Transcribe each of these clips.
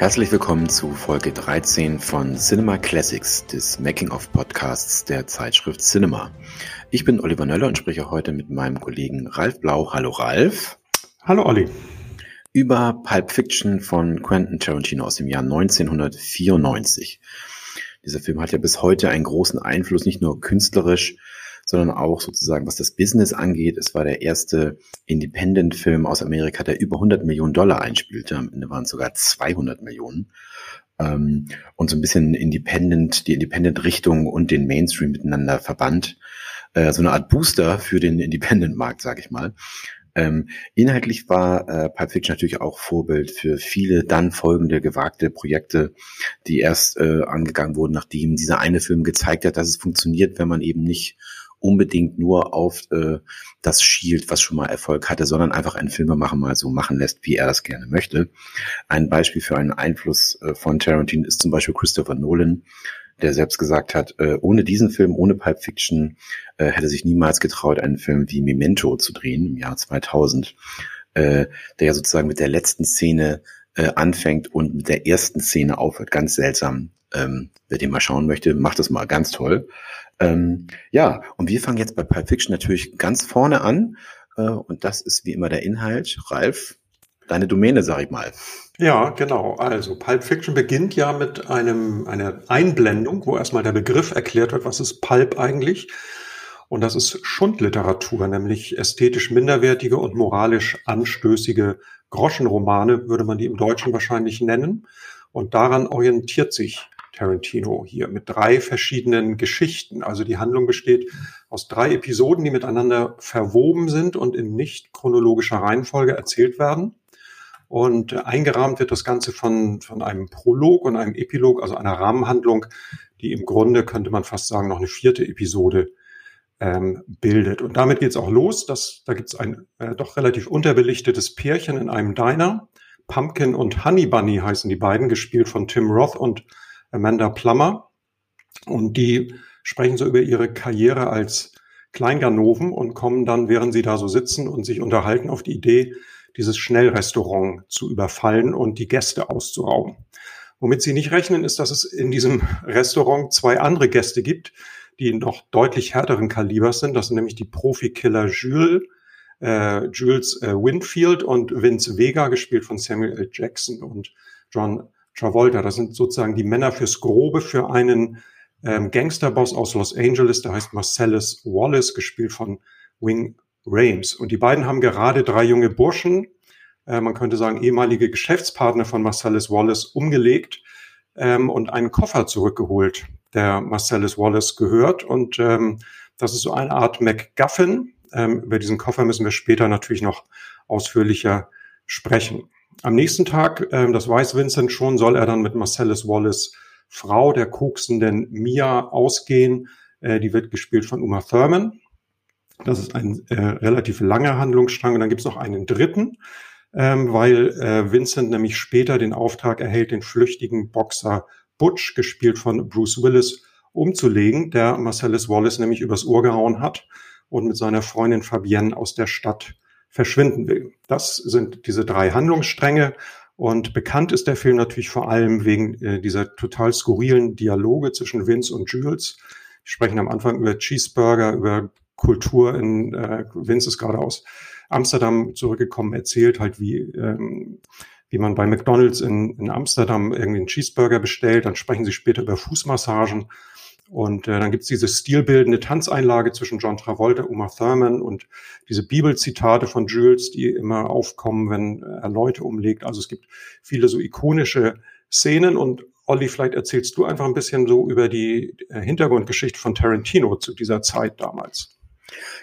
Herzlich willkommen zu Folge 13 von Cinema Classics, des Making-of-Podcasts der Zeitschrift Cinema. Ich bin Oliver Nöller und spreche heute mit meinem Kollegen Ralf Blau. Hallo Ralf. Hallo Olli. Über Pulp Fiction von Quentin Tarantino aus dem Jahr 1994. Dieser Film hat ja bis heute einen großen Einfluss, nicht nur künstlerisch, sondern auch sozusagen, was das Business angeht. Es war der erste Independent-Film aus Amerika, der über 100 Millionen Dollar einspielte. Am Ende waren es sogar 200 Millionen. Ähm, und so ein bisschen Independent, die Independent-Richtung und den Mainstream miteinander verband. Äh, so eine Art Booster für den Independent-Markt, sage ich mal. Ähm, inhaltlich war äh, Pulp Fiction natürlich auch Vorbild für viele dann folgende gewagte Projekte, die erst äh, angegangen wurden, nachdem dieser eine Film gezeigt hat, dass es funktioniert, wenn man eben nicht unbedingt nur auf äh, das schielt, was schon mal Erfolg hatte, sondern einfach einen Filmemacher mal so machen lässt, wie er das gerne möchte. Ein Beispiel für einen Einfluss äh, von Tarantino ist zum Beispiel Christopher Nolan, der selbst gesagt hat, äh, ohne diesen Film, ohne Pulp Fiction, äh, hätte sich niemals getraut, einen Film wie Memento zu drehen im Jahr 2000, äh, der ja sozusagen mit der letzten Szene äh, anfängt und mit der ersten Szene aufhört. Ganz seltsam. Ähm, wer den mal schauen möchte, macht das mal ganz toll. Ähm, ja, und wir fangen jetzt bei Pulp Fiction natürlich ganz vorne an. Äh, und das ist wie immer der Inhalt. Ralf, deine Domäne, sag ich mal. Ja, genau. Also Pulp Fiction beginnt ja mit einem, einer Einblendung, wo erstmal der Begriff erklärt wird, was ist Pulp eigentlich. Und das ist Schundliteratur, nämlich ästhetisch minderwertige und moralisch anstößige Groschenromane, würde man die im Deutschen wahrscheinlich nennen. Und daran orientiert sich Tarantino hier mit drei verschiedenen Geschichten. Also die Handlung besteht aus drei Episoden, die miteinander verwoben sind und in nicht chronologischer Reihenfolge erzählt werden. Und eingerahmt wird das Ganze von, von einem Prolog und einem Epilog, also einer Rahmenhandlung, die im Grunde, könnte man fast sagen, noch eine vierte Episode ähm, bildet. Und damit geht's auch los. Das, da gibt's ein äh, doch relativ unterbelichtetes Pärchen in einem Diner. Pumpkin und Honey Bunny heißen die beiden, gespielt von Tim Roth und Amanda Plummer. Und die sprechen so über ihre Karriere als Kleinganoven und kommen dann, während sie da so sitzen und sich unterhalten, auf die Idee, dieses Schnellrestaurant zu überfallen und die Gäste auszurauben. Womit sie nicht rechnen, ist, dass es in diesem Restaurant zwei andere Gäste gibt, die noch deutlich härteren Kalibers sind. Das sind nämlich die Profikiller Jules, äh, Jules äh, Winfield und Vince Vega, gespielt von Samuel L. Jackson und John Travolta. Das sind sozusagen die Männer fürs Grobe für einen ähm, Gangsterboss aus Los Angeles, der heißt Marcellus Wallace, gespielt von Wing Rames. Und die beiden haben gerade drei junge Burschen, äh, man könnte sagen ehemalige Geschäftspartner von Marcellus Wallace, umgelegt ähm, und einen Koffer zurückgeholt, der Marcellus Wallace gehört. Und ähm, das ist so eine Art MacGuffin. Ähm, über diesen Koffer müssen wir später natürlich noch ausführlicher sprechen. Am nächsten Tag, ähm, das weiß Vincent schon, soll er dann mit Marcellus Wallace Frau der koksenden Mia ausgehen. Äh, die wird gespielt von Uma Thurman. Das ist ein äh, relativ langer Handlungsstrang. Und dann gibt es noch einen dritten, ähm, weil äh, Vincent nämlich später den Auftrag erhält, den flüchtigen Boxer Butch, gespielt von Bruce Willis, umzulegen, der Marcellus Wallace nämlich übers Ohr gehauen hat und mit seiner Freundin Fabienne aus der Stadt verschwinden will. Das sind diese drei Handlungsstränge. Und bekannt ist der Film natürlich vor allem wegen äh, dieser total skurrilen Dialoge zwischen Vince und Jules. Wir sprechen am Anfang über Cheeseburger, über Kultur in äh, Vince ist gerade aus Amsterdam zurückgekommen, erzählt halt, wie, ähm, wie man bei McDonalds in, in Amsterdam irgendwie einen Cheeseburger bestellt. Dann sprechen sie später über Fußmassagen und äh, dann gibt's diese stilbildende Tanzeinlage zwischen John Travolta, Uma Thurman und diese Bibelzitate von Jules, die immer aufkommen, wenn er Leute umlegt. Also es gibt viele so ikonische Szenen und Olli, vielleicht erzählst du einfach ein bisschen so über die äh, Hintergrundgeschichte von Tarantino zu dieser Zeit damals.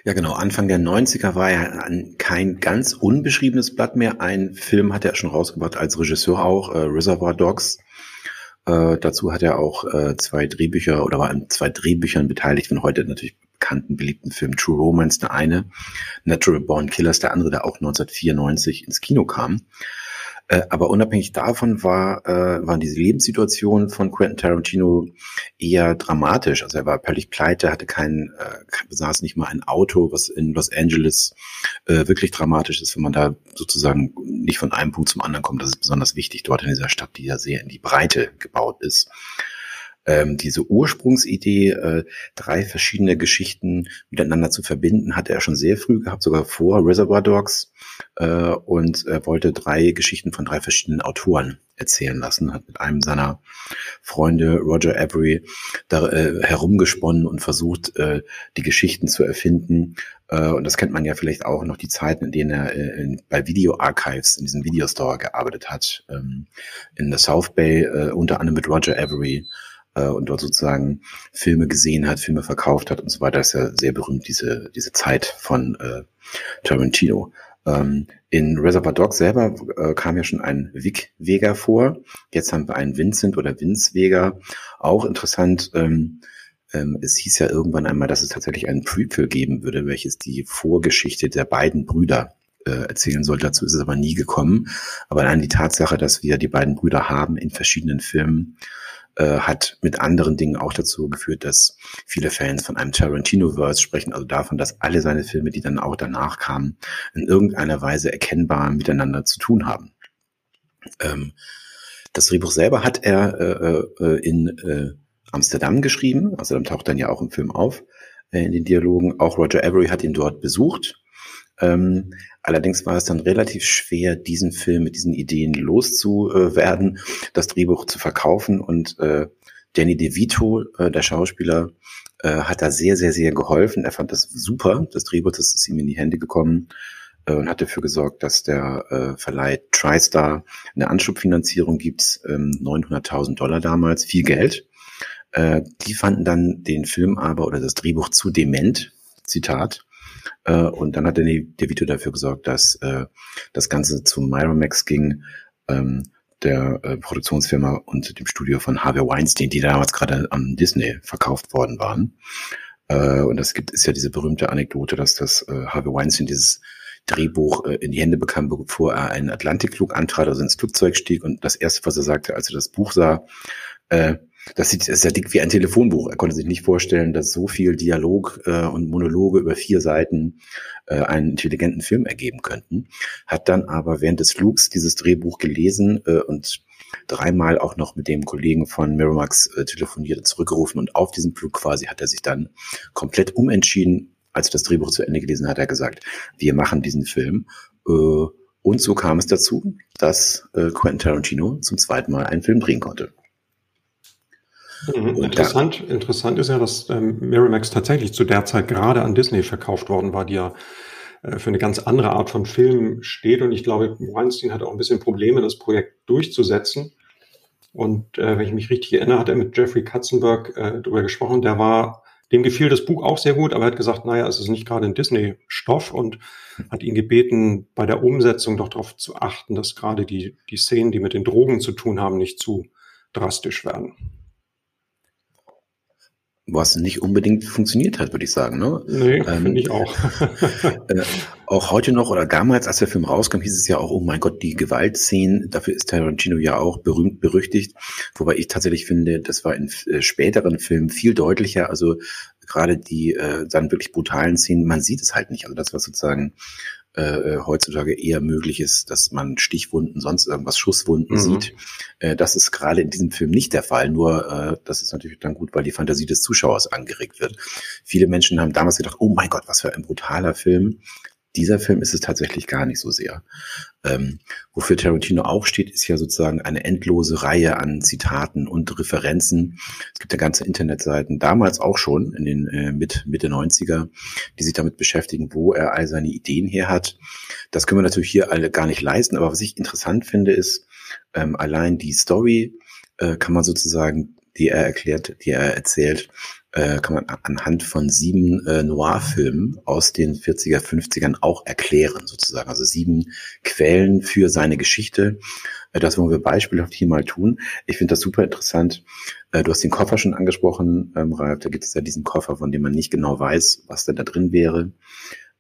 Ja, genau. Anfang der 90er war er kein ganz unbeschriebenes Blatt mehr. Ein Film hat er schon rausgebracht als Regisseur auch, äh, Reservoir Dogs äh, dazu hat er auch äh, zwei Drehbücher oder war an zwei Drehbüchern beteiligt von heute natürlich bekannten, beliebten Film True Romance, der eine, Natural Born Killers, der andere, der auch 1994 ins Kino kam. Äh, aber unabhängig davon war, äh, waren diese Lebenssituationen von Quentin Tarantino eher dramatisch. Also er war völlig pleite, hatte kein, äh, besaß nicht mal ein Auto, was in Los Angeles äh, wirklich dramatisch ist, wenn man da sozusagen nicht von einem Punkt zum anderen kommt. Das ist besonders wichtig dort in dieser Stadt, die ja sehr in die Breite gebaut ist ähm, diese Ursprungsidee, äh, drei verschiedene Geschichten miteinander zu verbinden, hatte er schon sehr früh gehabt, sogar vor Reservoir Dogs. Äh, und er wollte drei Geschichten von drei verschiedenen Autoren erzählen lassen, hat mit einem seiner Freunde, Roger Avery, da äh, herumgesponnen und versucht, äh, die Geschichten zu erfinden. Äh, und das kennt man ja vielleicht auch noch die Zeiten, in denen er äh, in, bei Video Archives in diesem Videostore gearbeitet hat, ähm, in der South Bay, äh, unter anderem mit Roger Avery äh, und dort sozusagen Filme gesehen hat, Filme verkauft hat und so weiter, ist ja sehr berühmt, diese, diese Zeit von äh, Tarantino. Ähm, in Reservoir Dogs selber äh, kam ja schon ein Vic Vega vor. Jetzt haben wir einen Vincent oder Vince Vega. Auch interessant. Ähm, ähm, es hieß ja irgendwann einmal, dass es tatsächlich einen Prequel geben würde, welches die Vorgeschichte der beiden Brüder äh, erzählen soll. Dazu ist es aber nie gekommen. Aber allein die Tatsache, dass wir die beiden Brüder haben in verschiedenen Filmen, äh, hat mit anderen Dingen auch dazu geführt, dass viele Fans von einem Tarantino-Verse sprechen, also davon, dass alle seine Filme, die dann auch danach kamen, in irgendeiner Weise erkennbar miteinander zu tun haben. Ähm, das Drehbuch selber hat er äh, äh, in äh, Amsterdam geschrieben, also dann taucht dann ja auch im Film auf, äh, in den Dialogen. Auch Roger Avery hat ihn dort besucht. Ähm, allerdings war es dann relativ schwer, diesen Film mit diesen Ideen loszuwerden, das Drehbuch zu verkaufen und äh, Danny DeVito, äh, der Schauspieler, äh, hat da sehr, sehr, sehr geholfen. Er fand das super, das Drehbuch, das ist ihm in die Hände gekommen äh, und hat dafür gesorgt, dass der äh, Verleih TriStar eine Anschubfinanzierung gibt, ähm, 900.000 Dollar damals, viel Geld. Äh, die fanden dann den Film aber oder das Drehbuch zu dement, Zitat, äh, und dann hat der DeVito dafür gesorgt, dass äh, das Ganze zu Miramax ging, ähm, der äh, Produktionsfirma und dem Studio von Harvey Weinstein, die damals gerade an Disney verkauft worden waren. Äh, und das gibt, ist ja diese berühmte Anekdote, dass das äh, Harvey Weinstein dieses Drehbuch äh, in die Hände bekam, bevor er einen Atlantikflug antrat, also ins Flugzeug stieg. Und das erste, was er sagte, als er das Buch sah, äh, das sieht ist ja dick wie ein Telefonbuch. Er konnte sich nicht vorstellen, dass so viel Dialog äh, und Monologe über vier Seiten äh, einen intelligenten Film ergeben könnten. Hat dann aber während des Flugs dieses Drehbuch gelesen äh, und dreimal auch noch mit dem Kollegen von Miramax äh, telefoniert und zurückgerufen. Und auf diesem Flug quasi hat er sich dann komplett umentschieden. Als er das Drehbuch zu Ende gelesen hat, hat er gesagt, wir machen diesen Film. Äh, und so kam es dazu, dass äh, Quentin Tarantino zum zweiten Mal einen Film drehen konnte. Mhm. Interessant, interessant ist ja, dass ähm, Miramax tatsächlich zu der Zeit gerade an Disney verkauft worden war, die ja äh, für eine ganz andere Art von Film steht. Und ich glaube, Weinstein hatte auch ein bisschen Probleme, das Projekt durchzusetzen. Und äh, wenn ich mich richtig erinnere, hat er mit Jeffrey Katzenberg äh, darüber gesprochen. Der war, dem gefiel das Buch auch sehr gut, aber er hat gesagt, naja, es ist nicht gerade ein Disney-Stoff und hat ihn gebeten, bei der Umsetzung doch darauf zu achten, dass gerade die, die Szenen, die mit den Drogen zu tun haben, nicht zu drastisch werden was nicht unbedingt funktioniert hat, würde ich sagen. Ne? Nee, ähm, finde ich auch. äh, auch heute noch oder damals, als der Film rauskam, hieß es ja auch, oh mein Gott, die Gewaltszenen, dafür ist Tarantino ja auch berühmt, berüchtigt. Wobei ich tatsächlich finde, das war in äh, späteren Filmen viel deutlicher. Also gerade die äh, dann wirklich brutalen Szenen, man sieht es halt nicht. Also das, was sozusagen äh, äh, heutzutage eher möglich ist, dass man Stichwunden, sonst irgendwas, Schusswunden mhm. sieht. Äh, das ist gerade in diesem Film nicht der Fall. Nur äh, das ist natürlich dann gut, weil die Fantasie des Zuschauers angeregt wird. Viele Menschen haben damals gedacht, oh mein Gott, was für ein brutaler Film. Dieser Film ist es tatsächlich gar nicht so sehr. Ähm, wofür Tarantino auch steht, ist ja sozusagen eine endlose Reihe an Zitaten und Referenzen. Es gibt ja ganze Internetseiten, damals auch schon in den äh, mit, Mitte 90er, die sich damit beschäftigen, wo er all seine Ideen her hat. Das können wir natürlich hier alle gar nicht leisten, aber was ich interessant finde, ist ähm, allein die Story äh, kann man sozusagen, die er erklärt, die er erzählt, äh, kann man anhand von sieben äh, Noir-Filmen aus den 40er, 50ern auch erklären, sozusagen. Also sieben Quellen für seine Geschichte. Äh, das wollen wir beispielhaft hier mal tun. Ich finde das super interessant. Äh, du hast den Koffer schon angesprochen, ähm, Ralf. Da gibt es ja diesen Koffer, von dem man nicht genau weiß, was denn da drin wäre.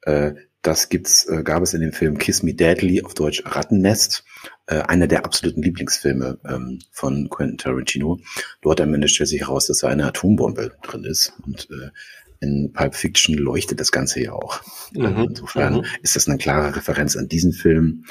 Äh, das gibt's, äh, gab es in dem Film Kiss Me Deadly, auf Deutsch Rattennest, äh, einer der absoluten Lieblingsfilme ähm, von Quentin Tarantino. Dort am Ende stellt sich heraus, dass da eine Atombombe drin ist. Und äh, in Pulp Fiction leuchtet das Ganze ja auch. Mhm. Insofern mhm. ist das eine klare Referenz an diesen Film.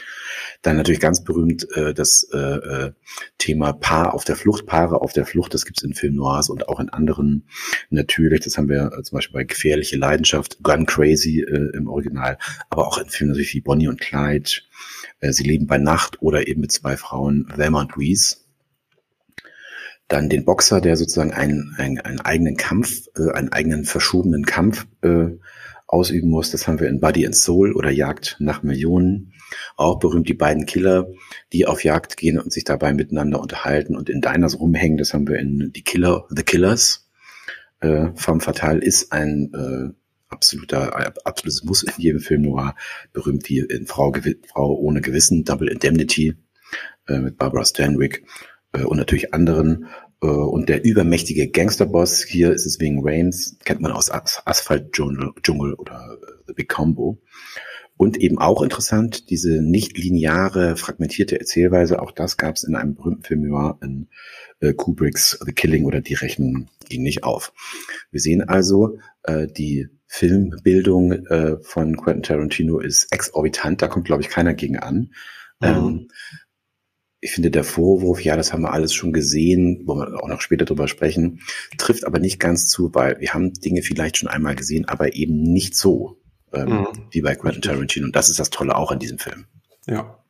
Dann natürlich ganz berühmt äh, das äh, äh, Thema Paar auf der Flucht, Paare auf der Flucht. Das gibt es in Film Noirs und auch in anderen natürlich. Das haben wir äh, zum Beispiel bei Gefährliche Leidenschaft, Gun Crazy äh, im Original, aber auch in Filmen natürlich wie Bonnie und Clyde. Äh, Sie leben bei Nacht oder eben mit zwei Frauen, Velma und Louise dann den Boxer, der sozusagen einen, einen, einen eigenen Kampf, äh, einen eigenen verschobenen Kampf äh, ausüben muss. Das haben wir in Body and Soul oder Jagd nach Millionen. Auch berühmt die beiden Killer, die auf Jagd gehen und sich dabei miteinander unterhalten und in Diners rumhängen. Das haben wir in Die Killer, The Killers. Äh, Femme Fatale ist ein äh, absoluter, absolutes Muss in jedem Film noir. Berühmt wie in Frau, Frau ohne Gewissen, Double Indemnity äh, mit Barbara Stanwyck und natürlich anderen. Äh, und der übermächtige Gangsterboss, hier ist es wegen Rains, kennt man aus As Asphalt Dschungel oder äh, The Big Combo. Und eben auch interessant, diese nicht lineare, fragmentierte Erzählweise, auch das gab es in einem berühmten Film in äh, Kubricks The Killing oder Die Rechnung ging nicht auf. Wir sehen also, äh, die Filmbildung äh, von Quentin Tarantino ist exorbitant, da kommt, glaube ich, keiner gegen an. Mhm. Ähm, ich finde, der Vorwurf, ja, das haben wir alles schon gesehen, wo wir auch noch später drüber sprechen, trifft aber nicht ganz zu, weil wir haben Dinge vielleicht schon einmal gesehen, aber eben nicht so ähm, mhm. wie bei Quentin Tarantino. Und das ist das Tolle auch an diesem Film. Ja.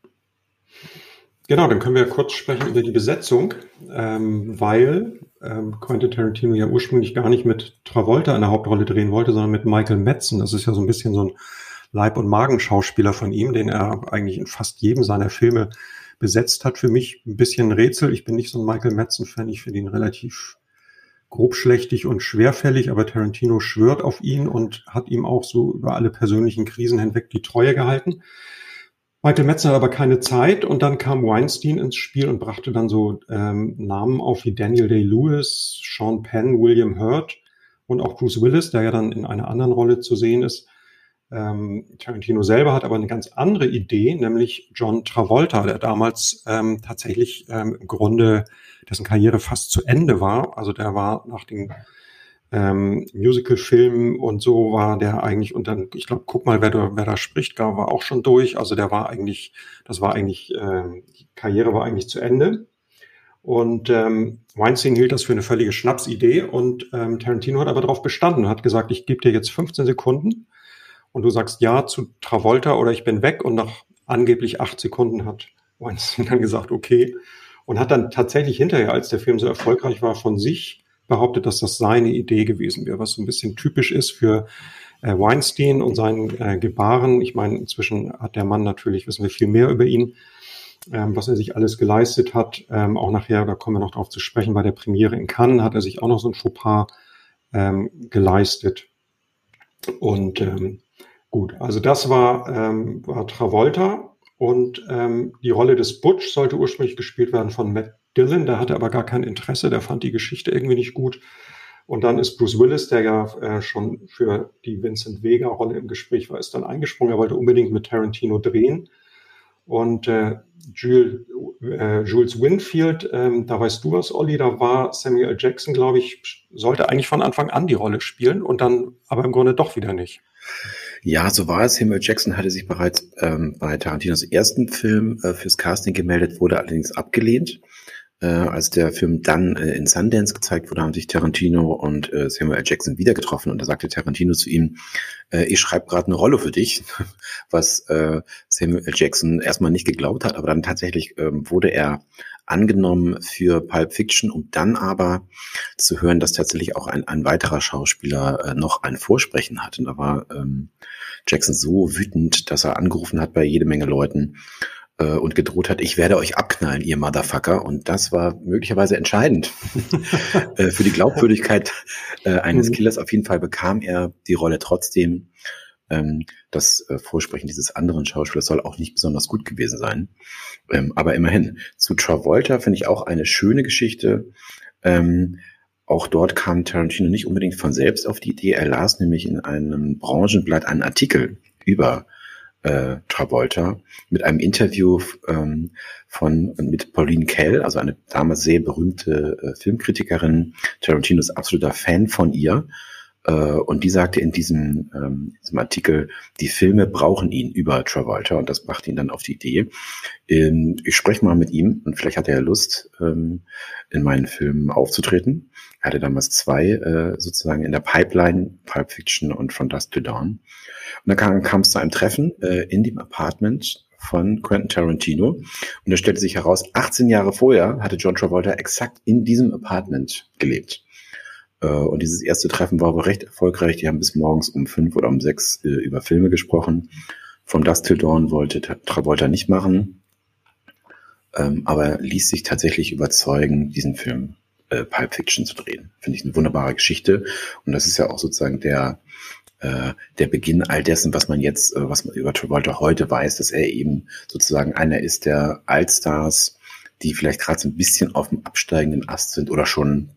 Genau, dann können wir kurz sprechen über die Besetzung, ähm, weil ähm, Quentin Tarantino ja ursprünglich gar nicht mit Travolta in der Hauptrolle drehen wollte, sondern mit Michael Madsen. Das ist ja so ein bisschen so ein Leib- und Magenschauspieler von ihm, den er eigentlich in fast jedem seiner Filme besetzt hat. Für mich ein bisschen ein Rätsel. Ich bin nicht so ein Michael Madsen-Fan. Ich finde ihn relativ grobschlächtig und schwerfällig, aber Tarantino schwört auf ihn und hat ihm auch so über alle persönlichen Krisen hinweg die Treue gehalten. Michael Metzner hat aber keine Zeit und dann kam Weinstein ins Spiel und brachte dann so ähm, Namen auf wie Daniel Day-Lewis, Sean Penn, William Hurt und auch Bruce Willis, der ja dann in einer anderen Rolle zu sehen ist. Ähm, Tarantino selber hat aber eine ganz andere Idee, nämlich John Travolta, der damals ähm, tatsächlich ähm, im Grunde dessen Karriere fast zu Ende war. Also der war nach den ähm, Musical-Filmen und so war der eigentlich und dann, ich glaube, guck mal, wer da, wer da spricht, gar war auch schon durch. Also der war eigentlich, das war eigentlich, äh, die Karriere war eigentlich zu Ende. Und ähm, Weinstein hielt das für eine völlige Schnapsidee und ähm, Tarantino hat aber darauf bestanden und hat gesagt, ich gebe dir jetzt 15 Sekunden und du sagst Ja zu Travolta oder ich bin weg und nach angeblich acht Sekunden hat Weinstein dann gesagt, okay. Und hat dann tatsächlich hinterher, als der Film so erfolgreich war, von sich behauptet, dass das seine Idee gewesen wäre, was so ein bisschen typisch ist für äh, Weinstein und seinen äh, Gebaren. Ich meine, inzwischen hat der Mann natürlich, wissen wir viel mehr über ihn, ähm, was er sich alles geleistet hat. Ähm, auch nachher, da kommen wir noch drauf zu sprechen, bei der Premiere in Cannes hat er sich auch noch so ein Fauxpas ähm, geleistet. Und ähm, Gut, also das war, ähm, war Travolta und ähm, die Rolle des Butch sollte ursprünglich gespielt werden von Matt Dillon, der hatte aber gar kein Interesse, der fand die Geschichte irgendwie nicht gut. Und dann ist Bruce Willis, der ja äh, schon für die Vincent Vega-Rolle im Gespräch war, ist dann eingesprungen. Er wollte unbedingt mit Tarantino drehen. Und äh, Jules, äh, Jules Winfield, ähm, da weißt du was, Olli, da war Samuel Jackson, glaube ich, sollte eigentlich von Anfang an die Rolle spielen und dann aber im Grunde doch wieder nicht. Ja, so war es. Samuel Jackson hatte sich bereits ähm, bei Tarantinos ersten Film äh, fürs Casting gemeldet, wurde allerdings abgelehnt. Äh, als der Film dann äh, in Sundance gezeigt wurde, haben sich Tarantino und äh, Samuel Jackson wieder getroffen und da sagte Tarantino zu ihm, äh, ich schreibe gerade eine Rolle für dich, was äh, Samuel Jackson erstmal nicht geglaubt hat, aber dann tatsächlich ähm, wurde er angenommen für Pulp Fiction, um dann aber zu hören, dass tatsächlich auch ein, ein weiterer Schauspieler äh, noch ein Vorsprechen hat. Und da war ähm, Jackson so wütend, dass er angerufen hat bei jede Menge Leuten äh, und gedroht hat, ich werde euch abknallen, ihr Motherfucker. Und das war möglicherweise entscheidend äh, für die Glaubwürdigkeit äh, eines mhm. Killers. Auf jeden Fall bekam er die Rolle trotzdem. Ähm, das äh, Vorsprechen dieses anderen Schauspielers soll auch nicht besonders gut gewesen sein. Ähm, aber immerhin, zu Travolta finde ich auch eine schöne Geschichte. Ähm, auch dort kam Tarantino nicht unbedingt von selbst auf die Idee. Er las nämlich in einem Branchenblatt einen Artikel über äh, Travolta mit einem Interview ähm, von mit Pauline Kell, also eine damals sehr berühmte äh, Filmkritikerin. Tarantino ist absoluter Fan von ihr. Äh, und die sagte in diesem, ähm, diesem Artikel, die Filme brauchen ihn über Travolta und das brachte ihn dann auf die Idee. Ähm, ich spreche mal mit ihm und vielleicht hat er Lust, ähm, in meinen Filmen aufzutreten. Er hatte damals zwei äh, sozusagen in der Pipeline, Pulp Fiction und From Dust to Dawn. Und dann kam es zu einem Treffen äh, in dem Apartment von Quentin Tarantino. Und da stellte sich heraus, 18 Jahre vorher hatte John Travolta exakt in diesem Apartment gelebt. Äh, und dieses erste Treffen war aber recht erfolgreich. Die haben bis morgens um fünf oder um sechs äh, über Filme gesprochen. From Dust Till Dawn wollte Travolta nicht machen, ähm, aber ließ sich tatsächlich überzeugen, diesen Film äh, Pulp Fiction zu drehen. Finde ich eine wunderbare Geschichte. Und das ist ja auch sozusagen der, äh, der Beginn all dessen, was man jetzt, äh, was man über Travolta heute weiß, dass er eben sozusagen einer ist der Allstars, die vielleicht gerade so ein bisschen auf dem absteigenden Ast sind oder schon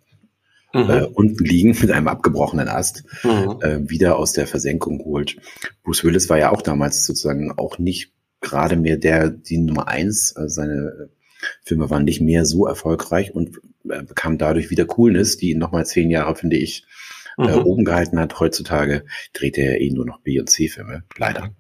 mhm. äh, unten liegen mit einem abgebrochenen Ast, mhm. äh, wieder aus der Versenkung holt. Bruce Willis war ja auch damals sozusagen auch nicht gerade mehr der, die Nummer eins, äh, seine Filme waren nicht mehr so erfolgreich und äh, bekam dadurch wieder Coolness, die ihn nochmal zehn Jahre, finde ich, äh, mhm. äh, oben gehalten hat. Heutzutage dreht er eh nur noch B- und C-Filme, leider.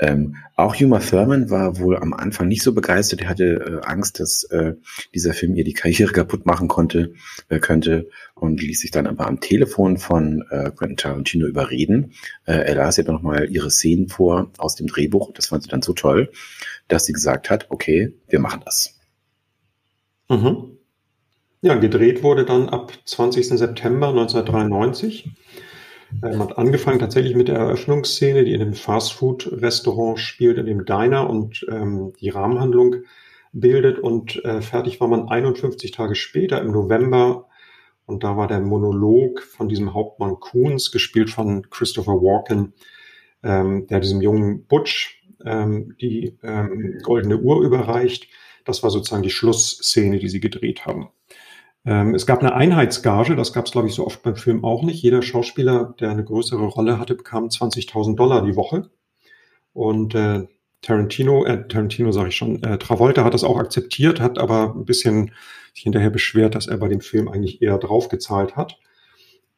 Ähm, auch Huma Thurman war wohl am Anfang nicht so begeistert. Er hatte äh, Angst, dass äh, dieser Film ihr die Karriere kaputt machen konnte, äh, könnte und ließ sich dann aber am Telefon von äh, Quentin Tarantino überreden. Äh, er las ihr dann nochmal ihre Szenen vor aus dem Drehbuch. Das fand sie dann so toll, dass sie gesagt hat, okay, wir machen das. Mhm. Ja, gedreht wurde dann ab 20. September 1993. Man hat angefangen tatsächlich mit der Eröffnungsszene, die in einem Fastfood-Restaurant spielt, in dem Diner und ähm, die Rahmenhandlung bildet. Und äh, fertig war man 51 Tage später im November. Und da war der Monolog von diesem Hauptmann Coons, gespielt von Christopher Walken, ähm, der diesem jungen Butch ähm, die ähm, goldene Uhr überreicht. Das war sozusagen die Schlussszene, die sie gedreht haben. Ähm, es gab eine Einheitsgage, das gab es, glaube ich, so oft beim Film auch nicht. Jeder Schauspieler, der eine größere Rolle hatte, bekam 20.000 Dollar die Woche. Und äh, Tarantino, äh, Tarantino sage ich schon, äh, Travolta hat das auch akzeptiert, hat aber ein bisschen sich hinterher beschwert, dass er bei dem Film eigentlich eher draufgezahlt hat.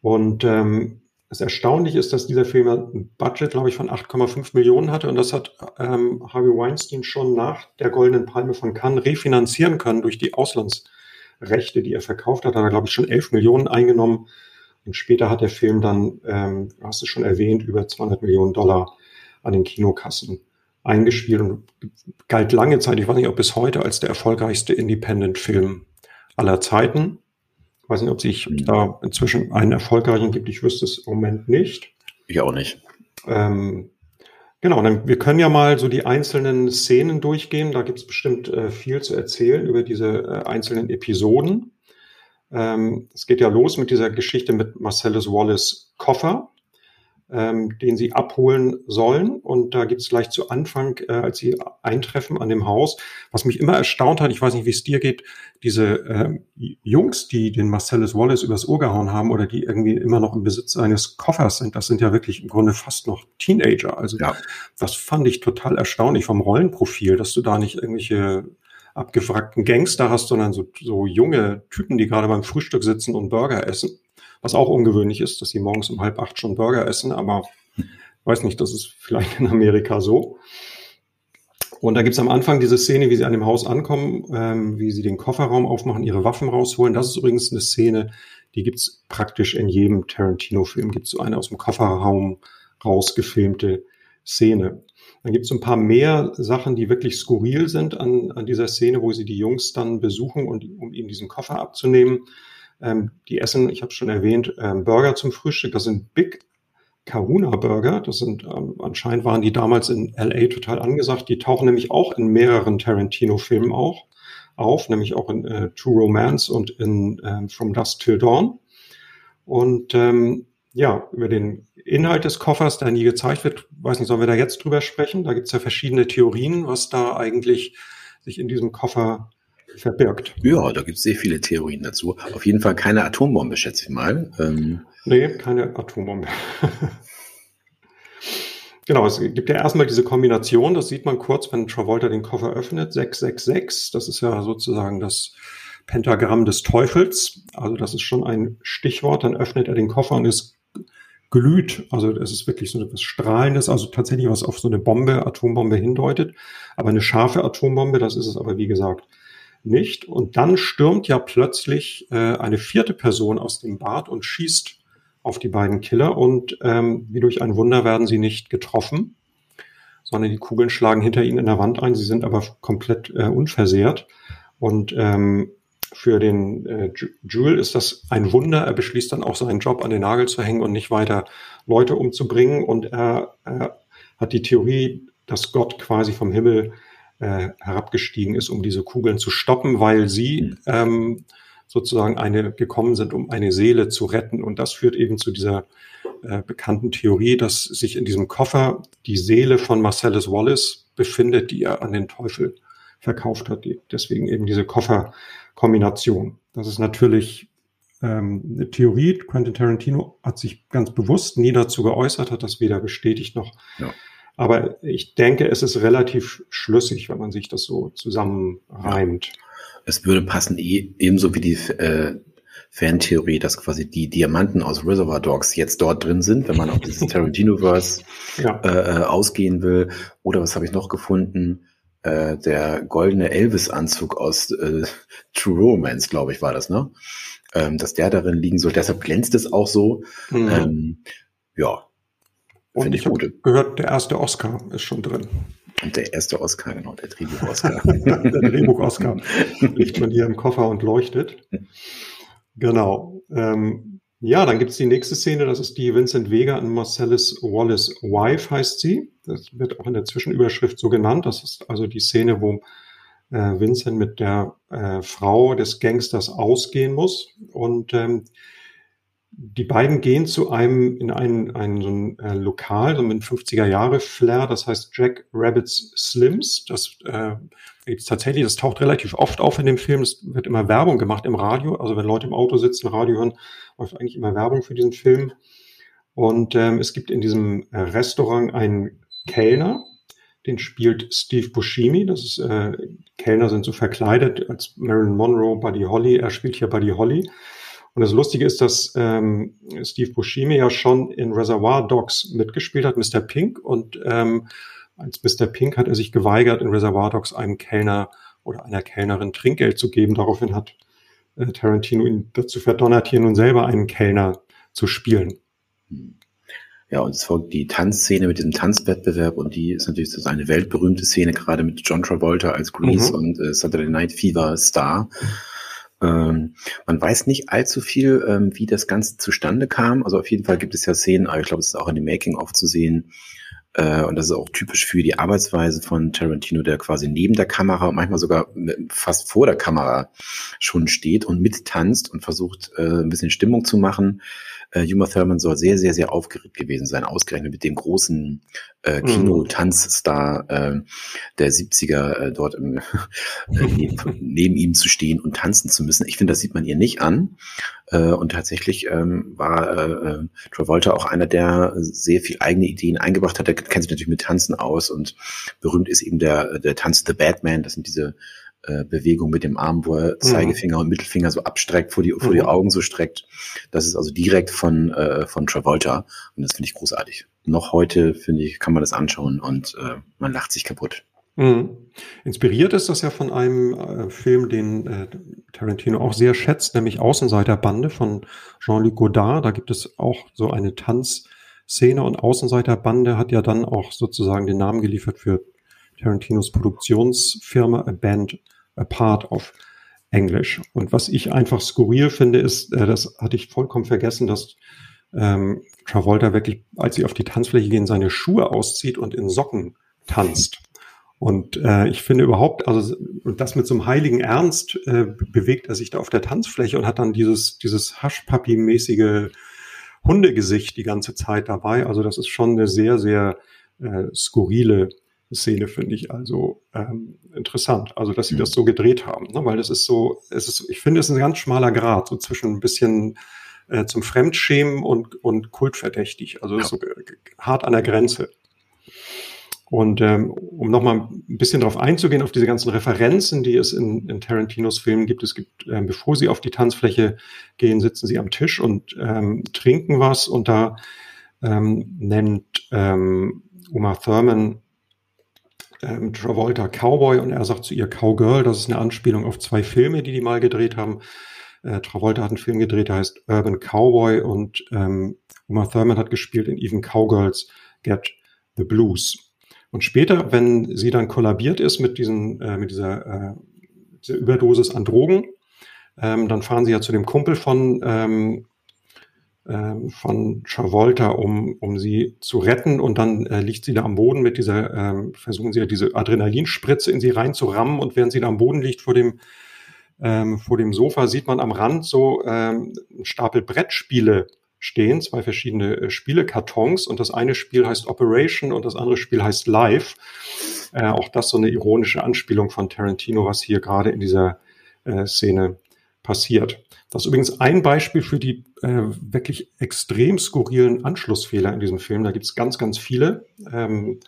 Und ähm, das Erstaunliche ist, dass dieser Film ein Budget, glaube ich, von 8,5 Millionen hatte und das hat ähm, Harvey Weinstein schon nach der Goldenen Palme von Cannes refinanzieren können durch die Auslands- Rechte, die er verkauft hat, hat er, glaube ich, schon 11 Millionen eingenommen. Und später hat der Film dann, ähm, du hast es schon erwähnt, über 200 Millionen Dollar an den Kinokassen eingespielt und galt lange Zeit, ich weiß nicht, ob bis heute, als der erfolgreichste Independent-Film aller Zeiten. Ich weiß nicht, ob sich mhm. da inzwischen einen erfolgreichen gibt. Ich wüsste es im Moment nicht. Ich auch nicht. Ähm, Genau, dann wir können ja mal so die einzelnen Szenen durchgehen. Da gibt es bestimmt äh, viel zu erzählen über diese äh, einzelnen Episoden. Ähm, es geht ja los mit dieser Geschichte mit Marcellus Wallace Koffer ähm, den sie abholen sollen. Und da gibt es gleich zu Anfang, äh, als sie eintreffen an dem Haus, was mich immer erstaunt hat, ich weiß nicht, wie es dir geht, diese äh, Jungs, die den Marcellus Wallace übers Ohr gehauen haben oder die irgendwie immer noch im Besitz eines Koffers sind, das sind ja wirklich im Grunde fast noch Teenager. Also ja. das fand ich total erstaunlich vom Rollenprofil, dass du da nicht irgendwelche abgewrackten Gangster hast, sondern so, so junge Typen, die gerade beim Frühstück sitzen und Burger essen. Was auch ungewöhnlich ist, dass sie morgens um halb acht schon Burger essen, aber weiß nicht, das ist vielleicht in Amerika so. Und da gibt's am Anfang diese Szene, wie sie an dem Haus ankommen, ähm, wie sie den Kofferraum aufmachen, ihre Waffen rausholen. Das ist übrigens eine Szene, die gibt's praktisch in jedem Tarantino-Film. Gibt's so eine aus dem Kofferraum rausgefilmte Szene. Dann gibt's ein paar mehr Sachen, die wirklich skurril sind an, an dieser Szene, wo sie die Jungs dann besuchen, und, um ihnen diesen Koffer abzunehmen. Ähm, die essen, ich habe schon erwähnt, ähm, Burger zum Frühstück. Das sind Big Kahuna Burger. Das sind ähm, anscheinend waren die damals in LA total angesagt. Die tauchen nämlich auch in mehreren Tarantino-Filmen auch auf, nämlich auch in äh, True Romance und in ähm, From Dusk Till Dawn. Und ähm, ja, über den Inhalt des Koffers, der nie gezeigt wird, weiß nicht, sollen wir da jetzt drüber sprechen? Da gibt es ja verschiedene Theorien, was da eigentlich sich in diesem Koffer verbirgt. Ja, da gibt es sehr viele Theorien dazu. Auf jeden Fall keine Atombombe, schätze ich mal. Ähm nee, keine Atombombe. Genau, es gibt ja erstmal diese Kombination, das sieht man kurz, wenn Travolta den Koffer öffnet, 666, das ist ja sozusagen das Pentagramm des Teufels, also das ist schon ein Stichwort, dann öffnet er den Koffer und es glüht, also es ist wirklich so etwas Strahlendes, also tatsächlich was auf so eine Bombe, Atombombe hindeutet, aber eine scharfe Atombombe, das ist es aber wie gesagt nicht. Und dann stürmt ja plötzlich äh, eine vierte Person aus dem Bad und schießt auf die beiden Killer und ähm, wie durch ein Wunder werden sie nicht getroffen, sondern die Kugeln schlagen hinter ihnen in der Wand ein. Sie sind aber komplett äh, unversehrt. Und ähm, für den äh, Jewel ist das ein Wunder. Er beschließt dann auch seinen Job an den Nagel zu hängen und nicht weiter Leute umzubringen. Und er, er hat die Theorie, dass Gott quasi vom Himmel äh, herabgestiegen ist, um diese Kugeln zu stoppen, weil sie hm. ähm, sozusagen eine gekommen sind, um eine Seele zu retten. Und das führt eben zu dieser äh, bekannten Theorie, dass sich in diesem Koffer die Seele von Marcellus Wallace befindet, die er an den Teufel verkauft hat. Deswegen eben diese Kofferkombination. Das ist natürlich ähm, eine Theorie. Quentin Tarantino hat sich ganz bewusst nie dazu geäußert, hat das weder bestätigt noch. Ja. Aber ich denke, es ist relativ schlüssig, wenn man sich das so zusammenreimt. Es würde passen, eh, ebenso wie die äh, Fantheorie, dass quasi die Diamanten aus Reservoir Dogs jetzt dort drin sind, wenn man auf dieses Tarantino-Verse ja. äh, äh, ausgehen will. Oder was habe ich noch gefunden? Äh, der goldene Elvis-Anzug aus äh, True Romance, glaube ich, war das, ne? Ähm, dass der darin liegen soll. Deshalb glänzt es auch so. Mhm. Ähm, ja. Und ich, habe gehört, der erste Oscar ist schon drin. Und der erste Oscar, genau, der Drehbuch-Oscar. der Drehbuch-Oscar liegt schon hier im Koffer und leuchtet. Genau. Ähm, ja, dann gibt's die nächste Szene, das ist die Vincent Vega und Marcellus Wallace Wife heißt sie. Das wird auch in der Zwischenüberschrift so genannt. Das ist also die Szene, wo äh, Vincent mit der äh, Frau des Gangsters ausgehen muss. Und ähm, die beiden gehen zu einem, in ein, ein, so ein äh, Lokal, so mit 50er Jahre Flair, das heißt Jack Rabbits Slims. Das äh, gibt's tatsächlich, das taucht relativ oft auf in dem Film. Es wird immer Werbung gemacht im Radio. Also wenn Leute im Auto sitzen, Radio hören, läuft eigentlich immer Werbung für diesen Film. Und ähm, es gibt in diesem äh, Restaurant einen Kellner, den spielt Steve Buscemi. Das ist, äh, Kellner sind so verkleidet als Marilyn Monroe, Buddy Holly. Er spielt hier Buddy Holly. Und das Lustige ist, dass ähm, Steve Buscemi ja schon in Reservoir Dogs mitgespielt hat, Mr. Pink. Und ähm, als Mr. Pink hat er sich geweigert, in Reservoir Dogs einem Kellner oder einer Kellnerin Trinkgeld zu geben. Daraufhin hat äh, Tarantino ihn dazu verdonnert, hier nun selber einen Kellner zu spielen. Ja, und es folgt die Tanzszene mit diesem Tanzwettbewerb und die ist natürlich so eine weltberühmte Szene, gerade mit John Travolta als Grease mhm. und äh, Saturday Night Fever Star. Ähm, man weiß nicht allzu viel, ähm, wie das Ganze zustande kam. Also auf jeden Fall gibt es ja Szenen, aber ich glaube, es ist auch in dem Making-of zu sehen. Äh, und das ist auch typisch für die Arbeitsweise von Tarantino, der quasi neben der Kamera und manchmal sogar fast vor der Kamera schon steht und mittanzt und versucht, äh, ein bisschen Stimmung zu machen. Äh, Thurman soll sehr, sehr, sehr aufgeregt gewesen sein, ausgerechnet mit dem großen äh, mhm. Kino-Tanzstar äh, der 70er äh, dort im, äh, neben, neben ihm zu stehen und tanzen zu müssen. Ich finde, das sieht man ihr nicht an. Äh, und tatsächlich ähm, war äh, äh, Travolta auch einer, der sehr viel eigene Ideen eingebracht hat. Er kennt sich natürlich mit Tanzen aus und berühmt ist eben der, der Tanz The Batman. Das sind diese äh, Bewegung mit dem Arm, wo er mhm. Zeigefinger mhm. und Mittelfinger so abstreckt, vor die, vor die mhm. Augen so streckt. Das ist also direkt von, äh, von Travolta und das finde ich großartig. Noch heute, finde ich, kann man das anschauen und äh, man lacht sich kaputt. Mhm. Inspiriert ist das ja von einem äh, Film, den äh, Tarantino auch sehr schätzt, nämlich Außenseiterbande von Jean-Luc Godard. Da gibt es auch so eine Tanzszene und Außenseiterbande hat ja dann auch sozusagen den Namen geliefert für Tarantinos Produktionsfirma A Band Apart auf Englisch. Und was ich einfach skurril finde, ist, äh, das hatte ich vollkommen vergessen, dass ähm, Travolta wirklich, als sie auf die Tanzfläche gehen, seine Schuhe auszieht und in Socken tanzt. Und äh, ich finde überhaupt, also und das mit so einem heiligen Ernst äh, bewegt er sich da auf der Tanzfläche und hat dann dieses dieses Haschpapi-mäßige Hundegesicht die ganze Zeit dabei. Also das ist schon eine sehr sehr äh, skurrile Szene finde ich also ähm, interessant. Also, dass sie das so gedreht haben, ne? weil das ist so, es ist, ich finde, es ist ein ganz schmaler Grad, so zwischen ein bisschen äh, zum Fremdschämen und, und kultverdächtig. Also ja. so hart an der Grenze. Und ähm, um nochmal ein bisschen darauf einzugehen, auf diese ganzen Referenzen, die es in, in Tarantinos Filmen gibt, es gibt, ähm, bevor sie auf die Tanzfläche gehen, sitzen sie am Tisch und ähm, trinken was und da ähm, nennt ähm, Uma Thurman ähm, Travolta Cowboy und er sagt zu ihr Cowgirl. Das ist eine Anspielung auf zwei Filme, die die mal gedreht haben. Äh, Travolta hat einen Film gedreht, der heißt Urban Cowboy und ähm, Uma Thurman hat gespielt in Even Cowgirls Get the Blues. Und später, wenn sie dann kollabiert ist mit, diesen, äh, mit dieser, äh, dieser Überdosis an Drogen, ähm, dann fahren sie ja zu dem Kumpel von, ähm, ähm, von Travolta, um, um sie zu retten. Und dann äh, liegt sie da am Boden mit dieser, ähm, versuchen sie ja diese Adrenalinspritze in sie reinzurammen. Und während sie da am Boden liegt vor dem, ähm, vor dem Sofa, sieht man am Rand so ähm, einen Stapel Brettspiele stehen, zwei verschiedene äh, Spielekartons und das eine Spiel heißt Operation und das andere Spiel heißt Live. Äh, auch das so eine ironische Anspielung von Tarantino, was hier gerade in dieser äh, Szene passiert. Das ist übrigens ein Beispiel für die äh, wirklich extrem skurrilen Anschlussfehler in diesem Film. Da gibt es ganz, ganz viele. Ähm,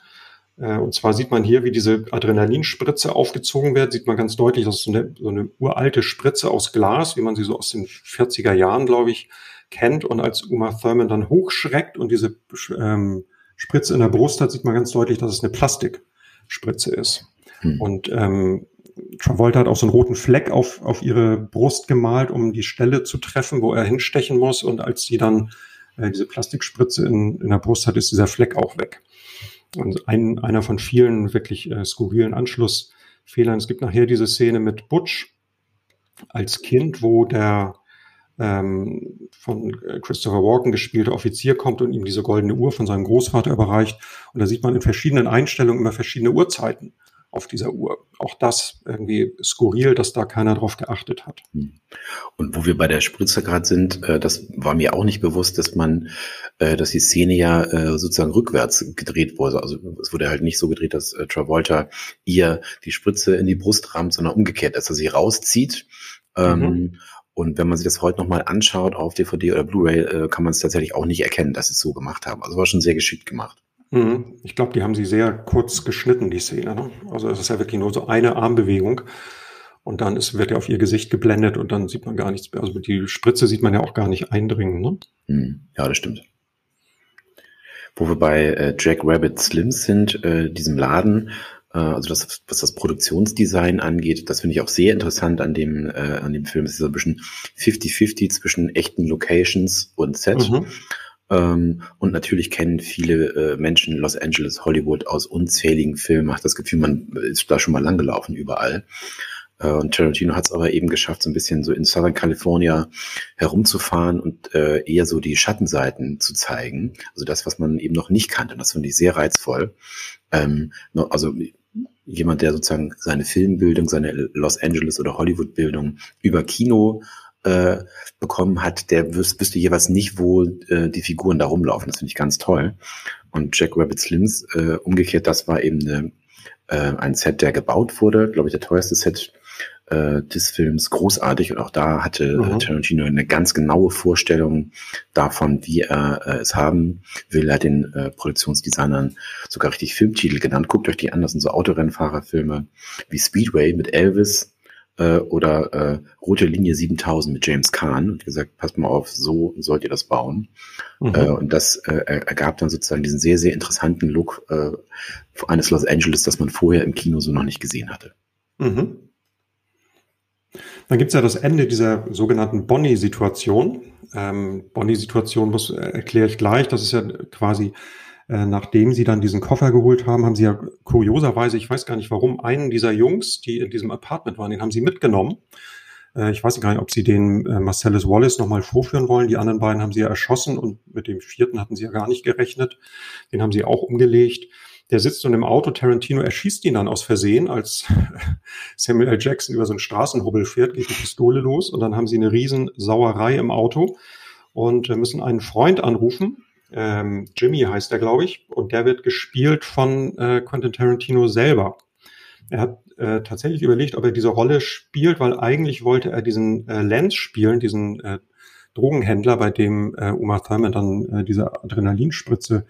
äh, und zwar sieht man hier, wie diese Adrenalinspritze aufgezogen wird. Sieht man ganz deutlich, das ist so eine, so eine uralte Spritze aus Glas, wie man sie so aus den 40er Jahren, glaube ich, kennt und als Uma Thurman dann hochschreckt und diese ähm, Spritze in der Brust hat, sieht man ganz deutlich, dass es eine Plastikspritze ist. Hm. Und ähm, Travolta hat auch so einen roten Fleck auf, auf ihre Brust gemalt, um die Stelle zu treffen, wo er hinstechen muss. Und als sie dann äh, diese Plastikspritze in, in der Brust hat, ist dieser Fleck auch weg. Und ein, einer von vielen wirklich äh, skurrilen Anschlussfehlern. Es gibt nachher diese Szene mit Butch als Kind, wo der ähm, von Christopher Walken gespielte Offizier kommt und ihm diese goldene Uhr von seinem Großvater überreicht. Und da sieht man in verschiedenen Einstellungen immer verschiedene Uhrzeiten auf dieser Uhr. Auch das irgendwie skurril, dass da keiner drauf geachtet hat. Hm. Und wo wir bei der Spritze gerade sind, äh, das war mir auch nicht bewusst, dass man, äh, dass die Szene ja äh, sozusagen rückwärts gedreht wurde. Also es wurde halt nicht so gedreht, dass äh, Travolta ihr die Spritze in die Brust rammt, sondern umgekehrt, dass er sie rauszieht. Ähm, mhm. Und wenn man sich das heute nochmal anschaut auf DVD oder Blu-ray, äh, kann man es tatsächlich auch nicht erkennen, dass sie es so gemacht haben. Also war schon sehr geschickt gemacht. Mhm. Ich glaube, die haben sie sehr kurz geschnitten, die Szene. Ne? Also es ist ja wirklich nur so eine Armbewegung. Und dann ist, wird ja auf ihr Gesicht geblendet und dann sieht man gar nichts mehr. Also die Spritze sieht man ja auch gar nicht eindringen. Ne? Mhm. Ja, das stimmt. Wo wir bei äh, Jack Rabbit Slims sind, äh, diesem Laden, also das, was das Produktionsdesign angeht, das finde ich auch sehr interessant an dem, äh, an dem Film. Es ist so ein bisschen 50-50 zwischen echten Locations und Set. Mhm. Ähm, und natürlich kennen viele äh, Menschen Los Angeles, Hollywood aus unzähligen Filmen. Macht das Gefühl, man ist da schon mal langgelaufen überall. Äh, und Tarantino hat es aber eben geschafft, so ein bisschen so in Southern California herumzufahren und äh, eher so die Schattenseiten zu zeigen. Also das, was man eben noch nicht kannte. Und das finde ich sehr reizvoll. Ähm, also jemand, der sozusagen seine Filmbildung, seine Los Angeles oder Hollywood-Bildung über Kino äh, bekommen hat, der wüs wüsste jeweils nicht, wo äh, die Figuren da rumlaufen. Das finde ich ganz toll. Und Jack Rabbit Slims, äh, umgekehrt, das war eben eine, äh, ein Set, der gebaut wurde, glaube ich, der teuerste Set äh, des Films großartig und auch da hatte äh, mhm. Tarantino eine ganz genaue Vorstellung davon, wie er äh, es haben will. Er hat den äh, Produktionsdesignern sogar richtig Filmtitel genannt. Guckt euch die an, das sind so Autorennfahrerfilme wie Speedway mit Elvis äh, oder äh, Rote Linie 7000 mit James Kahn und gesagt, passt mal auf, so sollt ihr das bauen. Mhm. Äh, und das äh, ergab dann sozusagen diesen sehr, sehr interessanten Look äh, eines Los Angeles, das man vorher im Kino so noch nicht gesehen hatte. Mhm. Dann gibt es ja das Ende dieser sogenannten Bonnie-Situation. Ähm, Bonnie-Situation erkläre ich gleich. Das ist ja quasi, äh, nachdem sie dann diesen Koffer geholt haben, haben sie ja kurioserweise, ich weiß gar nicht warum, einen dieser Jungs, die in diesem Apartment waren, den haben sie mitgenommen. Äh, ich weiß gar nicht, ob sie den äh, Marcellus Wallace nochmal vorführen wollen. Die anderen beiden haben sie ja erschossen und mit dem vierten hatten sie ja gar nicht gerechnet. Den haben sie auch umgelegt der sitzt und im Auto, Tarantino erschießt ihn dann aus Versehen, als Samuel L. Jackson über so einen Straßenhubbel fährt, geht die Pistole los und dann haben sie eine riesen Sauerei im Auto und äh, müssen einen Freund anrufen. Ähm, Jimmy heißt er, glaube ich, und der wird gespielt von äh, Quentin Tarantino selber. Er hat äh, tatsächlich überlegt, ob er diese Rolle spielt, weil eigentlich wollte er diesen äh, Lance spielen, diesen äh, Drogenhändler, bei dem äh, Uma Thurman dann äh, diese Adrenalinspritze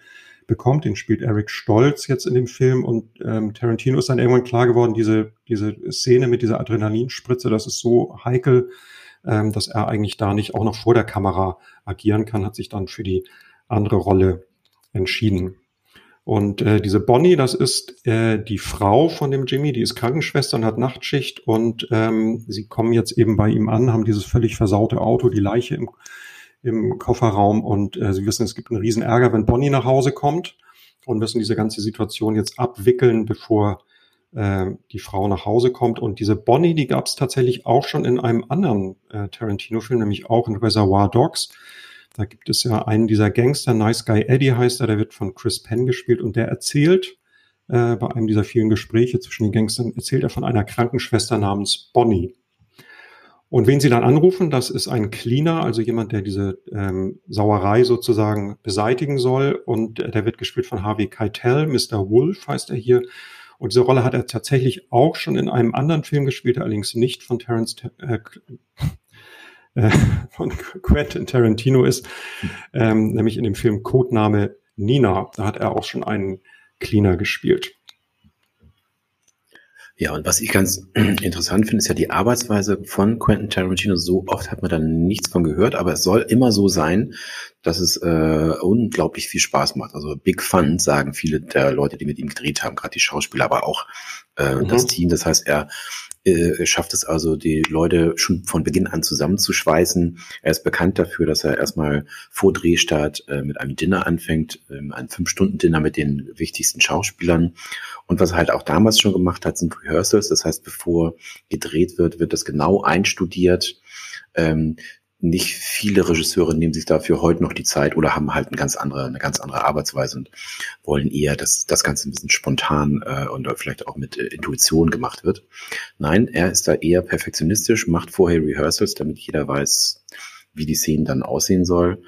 bekommt. Den spielt Eric Stolz jetzt in dem Film und ähm, Tarantino ist dann irgendwann klar geworden, diese, diese Szene mit dieser Adrenalinspritze, das ist so heikel, ähm, dass er eigentlich da nicht auch noch vor der Kamera agieren kann, hat sich dann für die andere Rolle entschieden. Und äh, diese Bonnie, das ist äh, die Frau von dem Jimmy, die ist Krankenschwester und hat Nachtschicht und ähm, sie kommen jetzt eben bei ihm an, haben dieses völlig versaute Auto, die Leiche im, im Kofferraum und äh, sie wissen, es gibt einen riesen Ärger, wenn Bonnie nach Hause kommt und müssen diese ganze Situation jetzt abwickeln, bevor äh, die Frau nach Hause kommt. Und diese Bonnie, die gab es tatsächlich auch schon in einem anderen äh, Tarantino-Film, nämlich auch in Reservoir Dogs. Da gibt es ja einen dieser Gangster, Nice Guy Eddie heißt er, der wird von Chris Penn gespielt und der erzählt äh, bei einem dieser vielen Gespräche zwischen den Gangstern, erzählt er von einer Krankenschwester namens Bonnie. Und wen sie dann anrufen, das ist ein Cleaner, also jemand, der diese ähm, Sauerei sozusagen beseitigen soll. Und der wird gespielt von Harvey Keitel, Mr. Wolf heißt er hier. Und diese Rolle hat er tatsächlich auch schon in einem anderen Film gespielt, allerdings nicht von Terence, äh, äh, von Quentin Tarantino ist, ähm, nämlich in dem Film Codename Nina. Da hat er auch schon einen Cleaner gespielt. Ja, und was ich ganz interessant finde, ist ja die Arbeitsweise von Quentin Tarantino. So oft hat man da nichts von gehört, aber es soll immer so sein, dass es äh, unglaublich viel Spaß macht. Also Big Fun sagen viele der Leute, die mit ihm gedreht haben, gerade die Schauspieler, aber auch äh, mhm. das Team. Das heißt, er äh, schafft es also, die Leute schon von Beginn an zusammenzuschweißen. Er ist bekannt dafür, dass er erstmal vor Drehstart äh, mit einem Dinner anfängt, äh, ein Fünf-Stunden-Dinner mit den wichtigsten Schauspielern. Und was er halt auch damals schon gemacht hat, sind Rehearsals. Das heißt, bevor gedreht wird, wird das genau einstudiert. Ähm, nicht viele Regisseure nehmen sich dafür heute noch die Zeit oder haben halt eine ganz andere, eine ganz andere Arbeitsweise und wollen eher, dass das Ganze ein bisschen spontan äh, und vielleicht auch mit äh, Intuition gemacht wird. Nein, er ist da eher perfektionistisch, macht vorher Rehearsals, damit jeder weiß, wie die Szenen dann aussehen soll.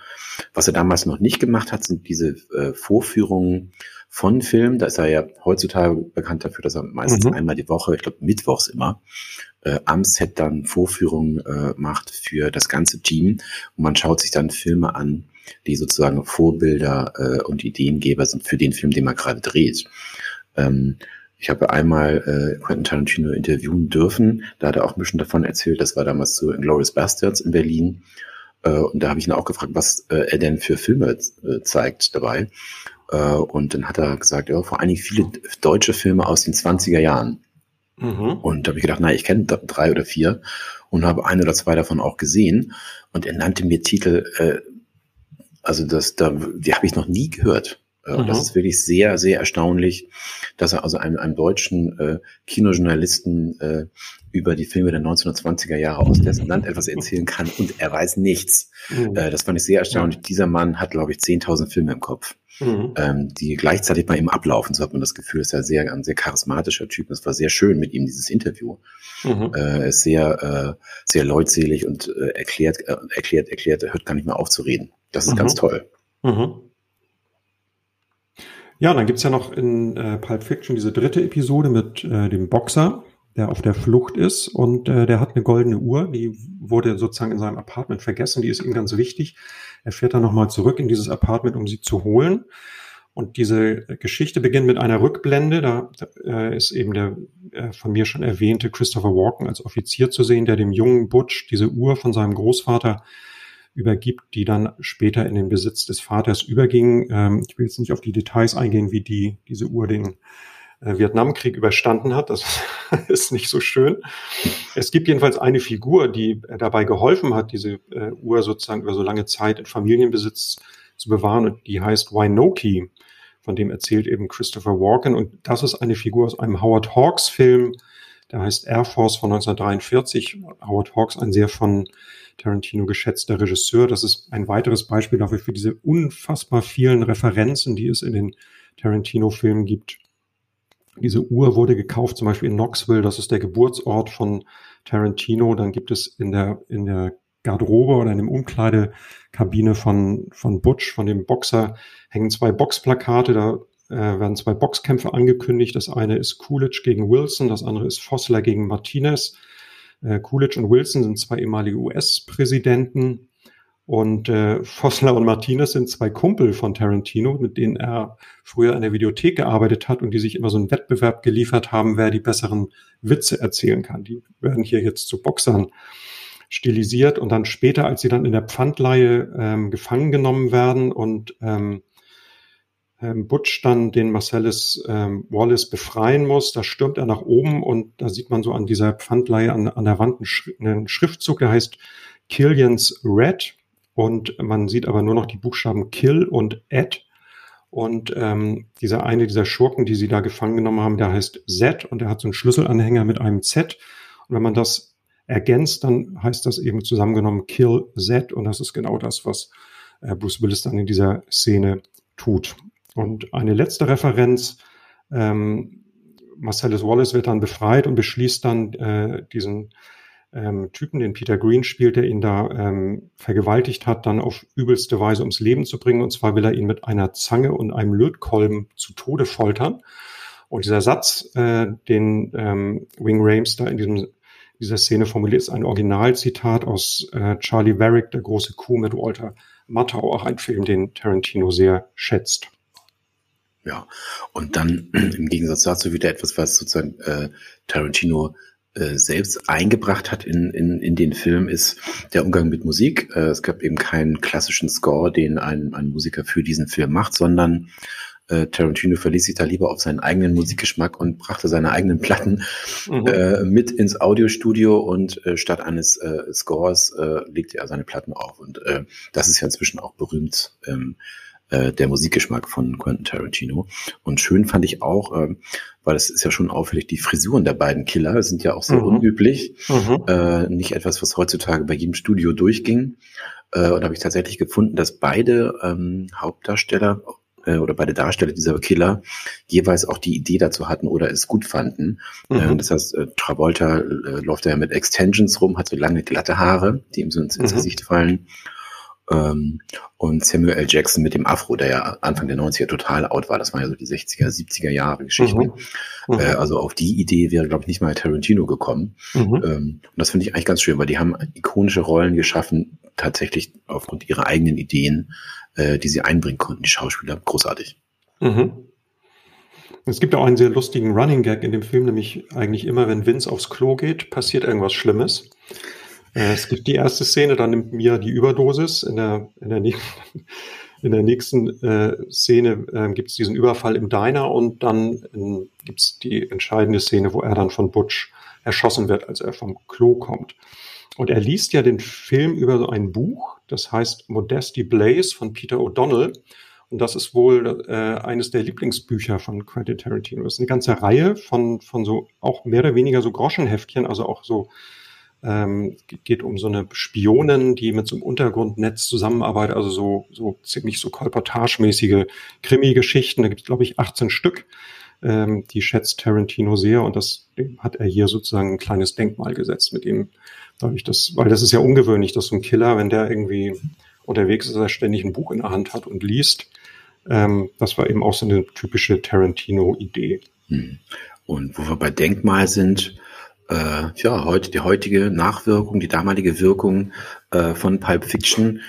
Was er damals noch nicht gemacht hat, sind diese äh, Vorführungen von Filmen. Da ist er ja heutzutage bekannt dafür, dass er meistens mhm. einmal die Woche, ich glaube mittwochs immer, äh, am Set dann Vorführungen äh, macht für das ganze Team. Und man schaut sich dann Filme an, die sozusagen Vorbilder äh, und Ideengeber sind für den Film, den man gerade dreht. Ähm, ich habe einmal äh, Quentin Tarantino interviewen dürfen. Da hat er auch ein bisschen davon erzählt. Das war damals zu Inglourious Bastards in Berlin. Äh, und da habe ich ihn auch gefragt, was äh, er denn für Filme äh, zeigt dabei. Äh, und dann hat er gesagt, ja, vor allen Dingen viele deutsche Filme aus den 20er Jahren. Mhm. Und da habe ich gedacht, na, ich kenne drei oder vier und habe ein oder zwei davon auch gesehen. Und er nannte mir Titel, äh, also das, da, die habe ich noch nie gehört. Äh, mhm. Das ist wirklich sehr, sehr erstaunlich, dass er also einem, einem deutschen äh, Kinojournalisten äh, über die Filme der 1920er Jahre aus dessen Land etwas erzählen kann und er weiß nichts. Mhm. Äh, das fand ich sehr erstaunlich. Dieser Mann hat, glaube ich, 10.000 Filme im Kopf mhm. ähm, die gleichzeitig bei ihm ablaufen. So hat man das Gefühl, ist er sehr, ein sehr charismatischer Typ. Es war sehr schön mit ihm, dieses Interview. Mhm. Äh, er ist sehr, äh, sehr leutselig und äh, erklärt, äh, erklärt, erklärt, er hört gar nicht mehr auf zu reden. Das ist mhm. ganz toll. Mhm. Ja, dann gibt's ja noch in äh, Pulp Fiction diese dritte Episode mit äh, dem Boxer, der auf der Flucht ist und äh, der hat eine goldene Uhr, die wurde sozusagen in seinem Apartment vergessen, die ist ihm ganz wichtig. Er fährt dann nochmal zurück in dieses Apartment, um sie zu holen. Und diese Geschichte beginnt mit einer Rückblende. Da äh, ist eben der äh, von mir schon erwähnte Christopher Walken als Offizier zu sehen, der dem jungen Butch diese Uhr von seinem Großvater übergibt, die dann später in den Besitz des Vaters überging. Ähm, ich will jetzt nicht auf die Details eingehen, wie die diese Uhr den äh, Vietnamkrieg überstanden hat. Das ist nicht so schön. Es gibt jedenfalls eine Figur, die dabei geholfen hat, diese äh, Uhr sozusagen über so lange Zeit in Familienbesitz zu bewahren und die heißt Winoki. Von dem erzählt eben Christopher Walken und das ist eine Figur aus einem Howard Hawks Film, der heißt Air Force von 1943. Howard Hawks, ein sehr von Tarantino geschätzter Regisseur. Das ist ein weiteres Beispiel dafür für diese unfassbar vielen Referenzen, die es in den Tarantino-Filmen gibt. Diese Uhr wurde gekauft, zum Beispiel in Knoxville, das ist der Geburtsort von Tarantino. Dann gibt es in der, in der Garderobe oder in dem Umkleidekabine von, von Butch, von dem Boxer, hängen zwei Boxplakate. Da äh, werden zwei Boxkämpfe angekündigt. Das eine ist Coolidge gegen Wilson, das andere ist Fossler gegen Martinez. Äh, Coolidge und Wilson sind zwei ehemalige US-Präsidenten. Und äh, Fossler und Martinez sind zwei Kumpel von Tarantino, mit denen er früher in der Videothek gearbeitet hat und die sich immer so einen Wettbewerb geliefert haben, wer die besseren Witze erzählen kann. Die werden hier jetzt zu Boxern stilisiert und dann später, als sie dann in der Pfandleihe ähm, gefangen genommen werden und ähm, ähm, Butch dann den Marcellus ähm, Wallace befreien muss, da stürmt er nach oben und da sieht man so an dieser Pfandleihe an, an der Wand einen, Schri einen Schriftzug, der heißt Killian's Red und man sieht aber nur noch die Buchstaben Kill und Ed. Und ähm, dieser eine dieser Schurken, die sie da gefangen genommen haben, der heißt Z und der hat so einen Schlüsselanhänger mit einem Z. Und wenn man das ergänzt, dann heißt das eben zusammengenommen Kill Z und das ist genau das, was äh, Bruce Willis dann in dieser Szene tut. Und eine letzte Referenz, ähm, Marcellus Wallace wird dann befreit und beschließt dann äh, diesen ähm, Typen, den Peter Green spielt, der ihn da ähm, vergewaltigt hat, dann auf übelste Weise ums Leben zu bringen. Und zwar will er ihn mit einer Zange und einem Lötkolben zu Tode foltern. Und dieser Satz, äh, den ähm, Wing Rames da in diesem, dieser Szene formuliert, ist ein Originalzitat aus äh, Charlie Varick, der große Kuh mit Walter Matthau, auch ein Film, den Tarantino sehr schätzt. Ja, und dann im Gegensatz dazu wieder etwas, was sozusagen äh, Tarantino äh, selbst eingebracht hat in, in, in den Film, ist der Umgang mit Musik. Äh, es gab eben keinen klassischen Score, den ein, ein Musiker für diesen Film macht, sondern äh, Tarantino verließ sich da lieber auf seinen eigenen Musikgeschmack und brachte seine eigenen Platten mhm. äh, mit ins Audiostudio und äh, statt eines äh, Scores äh, legte er seine Platten auf. Und äh, das ist ja inzwischen auch berühmt. Ähm, äh, der Musikgeschmack von Quentin Tarantino. Und schön fand ich auch, äh, weil es ist ja schon auffällig, die Frisuren der beiden Killer sind ja auch sehr mhm. unüblich. Mhm. Äh, nicht etwas, was heutzutage bei jedem Studio durchging. Äh, und da habe ich tatsächlich gefunden, dass beide ähm, Hauptdarsteller äh, oder beide Darsteller dieser Killer jeweils auch die Idee dazu hatten oder es gut fanden. Mhm. Äh, das heißt, äh, Travolta läuft ja mit Extensions rum, hat so lange glatte Haare, die ihm so ins, ins mhm. Gesicht fallen. Ähm, und Samuel L. Jackson mit dem Afro, der ja Anfang der 90er total out war. Das waren ja so die 60er, 70er Jahre Geschichten. Mhm. Mhm. Äh, also auf die Idee wäre, glaube ich, nicht mal Tarantino gekommen. Mhm. Ähm, und das finde ich eigentlich ganz schön, weil die haben ikonische Rollen geschaffen, tatsächlich aufgrund ihrer eigenen Ideen, äh, die sie einbringen konnten, die Schauspieler. Großartig. Mhm. Es gibt auch einen sehr lustigen Running Gag in dem Film, nämlich eigentlich immer, wenn Vince aufs Klo geht, passiert irgendwas Schlimmes. Es gibt die erste Szene, da nimmt Mia die Überdosis. In der, in der, nächsten, in der nächsten äh, Szene äh, gibt es diesen Überfall im Diner und dann äh, gibt es die entscheidende Szene, wo er dann von Butch erschossen wird, als er vom Klo kommt. Und er liest ja den Film über so ein Buch, das heißt Modesty Blaze von Peter O'Donnell. Und das ist wohl äh, eines der Lieblingsbücher von Quentin Tarantino. Das ist eine ganze Reihe von, von so auch mehr oder weniger so Groschenheftchen, also auch so ähm, geht um so eine Spionin, die mit so einem Untergrundnetz zusammenarbeitet, also so, so ziemlich so kolportagemäßige Krimi-Geschichten. Da gibt es, glaube ich, 18 Stück. Ähm, die schätzt Tarantino sehr und das hat er hier sozusagen ein kleines Denkmal gesetzt mit ihm. Dadurch, das, weil das ist ja ungewöhnlich, dass so ein Killer, wenn der irgendwie unterwegs ist, er ständig ein Buch in der Hand hat und liest. Ähm, das war eben auch so eine typische Tarantino-Idee. Hm. Und wo wir bei Denkmal sind, äh, ja, heute die heutige Nachwirkung, die damalige Wirkung äh, von Pulp Fiction.